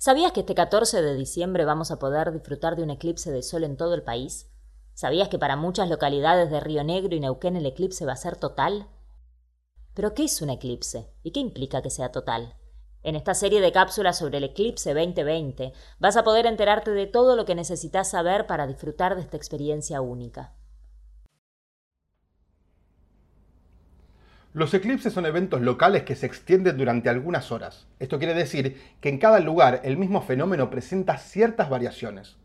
¿Sabías que este 14 de diciembre vamos a poder disfrutar de un eclipse de sol en todo el país? ¿Sabías que para muchas localidades de Río Negro y Neuquén el eclipse va a ser total? ¿Pero qué es un eclipse? ¿Y qué implica que sea total? En esta serie de cápsulas sobre el eclipse 2020 vas a poder enterarte de todo lo que necesitas saber para disfrutar de esta experiencia única. Los eclipses son eventos locales que se extienden durante algunas horas. Esto quiere decir que en cada lugar el mismo fenómeno presenta ciertas variaciones.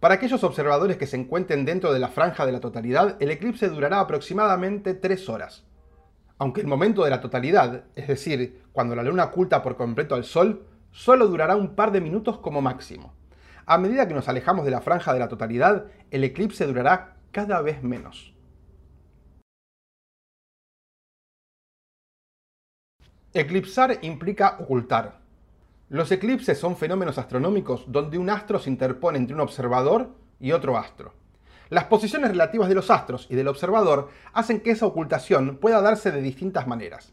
Para aquellos observadores que se encuentren dentro de la franja de la totalidad, el eclipse durará aproximadamente 3 horas. Aunque el momento de la totalidad, es decir, cuando la luna oculta por completo al sol, solo durará un par de minutos como máximo. A medida que nos alejamos de la franja de la totalidad, el eclipse durará cada vez menos. Eclipsar implica ocultar. Los eclipses son fenómenos astronómicos donde un astro se interpone entre un observador y otro astro. Las posiciones relativas de los astros y del observador hacen que esa ocultación pueda darse de distintas maneras.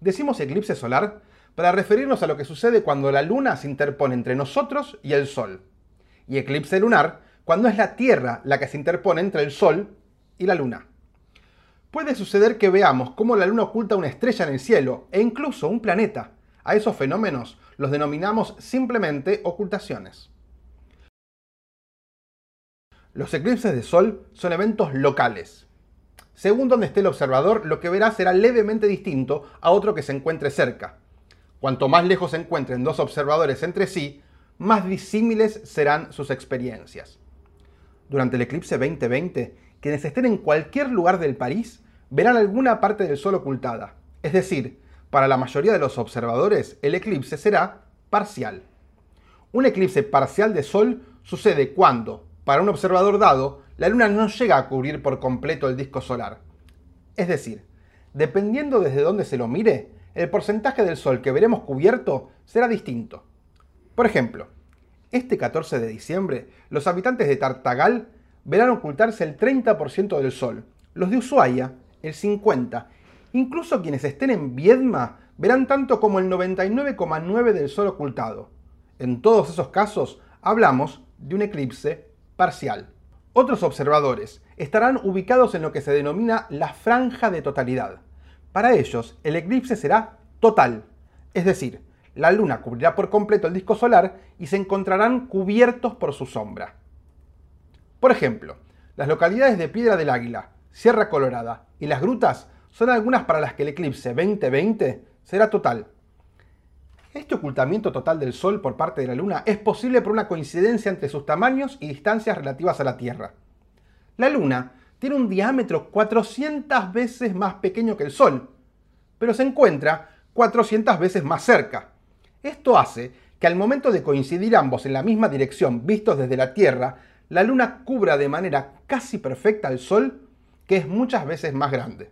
Decimos eclipse solar para referirnos a lo que sucede cuando la luna se interpone entre nosotros y el sol. Y eclipse lunar cuando es la Tierra la que se interpone entre el sol y la luna. Puede suceder que veamos cómo la Luna oculta una estrella en el cielo e incluso un planeta. A esos fenómenos los denominamos simplemente ocultaciones. Los eclipses de Sol son eventos locales. Según donde esté el observador, lo que verá será levemente distinto a otro que se encuentre cerca. Cuanto más lejos se encuentren dos observadores entre sí, más disímiles serán sus experiencias. Durante el eclipse 2020, quienes estén en cualquier lugar del país verán alguna parte del Sol ocultada. Es decir, para la mayoría de los observadores, el eclipse será parcial. Un eclipse parcial de Sol sucede cuando, para un observador dado, la Luna no llega a cubrir por completo el disco solar. Es decir, dependiendo desde dónde se lo mire, el porcentaje del Sol que veremos cubierto será distinto. Por ejemplo, este 14 de diciembre, los habitantes de Tartagal verán ocultarse el 30% del Sol, los de Ushuaia el 50. Incluso quienes estén en Viedma verán tanto como el 99,9 del Sol ocultado. En todos esos casos hablamos de un eclipse parcial. Otros observadores estarán ubicados en lo que se denomina la franja de totalidad. Para ellos, el eclipse será total, es decir, la luna cubrirá por completo el disco solar y se encontrarán cubiertos por su sombra. Por ejemplo, las localidades de Piedra del Águila, Sierra Colorada y las grutas son algunas para las que el eclipse 2020 será total. Este ocultamiento total del Sol por parte de la Luna es posible por una coincidencia entre sus tamaños y distancias relativas a la Tierra. La Luna tiene un diámetro 400 veces más pequeño que el Sol, pero se encuentra 400 veces más cerca. Esto hace que al momento de coincidir ambos en la misma dirección vistos desde la Tierra, la Luna cubra de manera casi perfecta al Sol que es muchas veces más grande.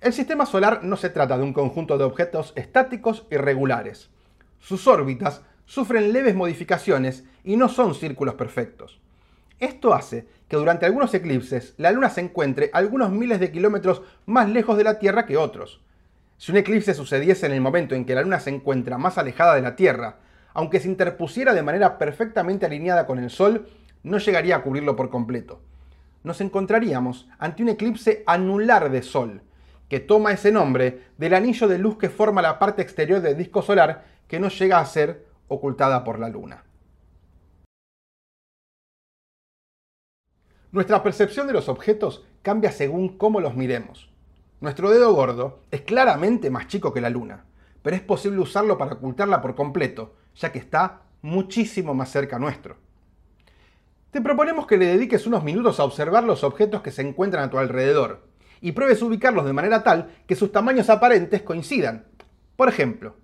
El sistema solar no se trata de un conjunto de objetos estáticos y regulares. Sus órbitas sufren leves modificaciones y no son círculos perfectos. Esto hace que durante algunos eclipses la Luna se encuentre algunos miles de kilómetros más lejos de la Tierra que otros. Si un eclipse sucediese en el momento en que la Luna se encuentra más alejada de la Tierra aunque se interpusiera de manera perfectamente alineada con el Sol, no llegaría a cubrirlo por completo. Nos encontraríamos ante un eclipse anular de Sol, que toma ese nombre del anillo de luz que forma la parte exterior del disco solar que no llega a ser ocultada por la Luna. Nuestra percepción de los objetos cambia según cómo los miremos. Nuestro dedo gordo es claramente más chico que la Luna, pero es posible usarlo para ocultarla por completo, ya que está muchísimo más cerca nuestro. Te proponemos que le dediques unos minutos a observar los objetos que se encuentran a tu alrededor y pruebes ubicarlos de manera tal que sus tamaños aparentes coincidan. Por ejemplo,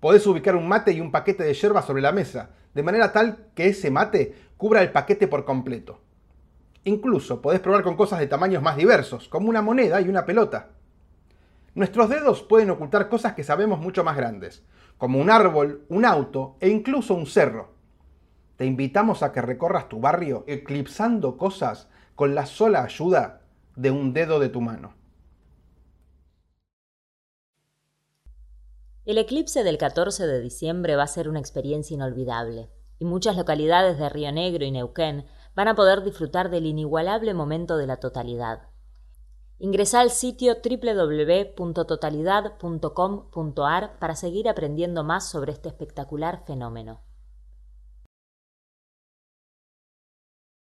podés ubicar un mate y un paquete de yerba sobre la mesa, de manera tal que ese mate cubra el paquete por completo. Incluso podés probar con cosas de tamaños más diversos, como una moneda y una pelota. Nuestros dedos pueden ocultar cosas que sabemos mucho más grandes, como un árbol, un auto e incluso un cerro. Te invitamos a que recorras tu barrio eclipsando cosas con la sola ayuda de un dedo de tu mano. El eclipse del 14 de diciembre va a ser una experiencia inolvidable, y muchas localidades de Río Negro y Neuquén van a poder disfrutar del inigualable momento de la totalidad. Ingresa al sitio www.totalidad.com.ar para seguir aprendiendo más sobre este espectacular fenómeno.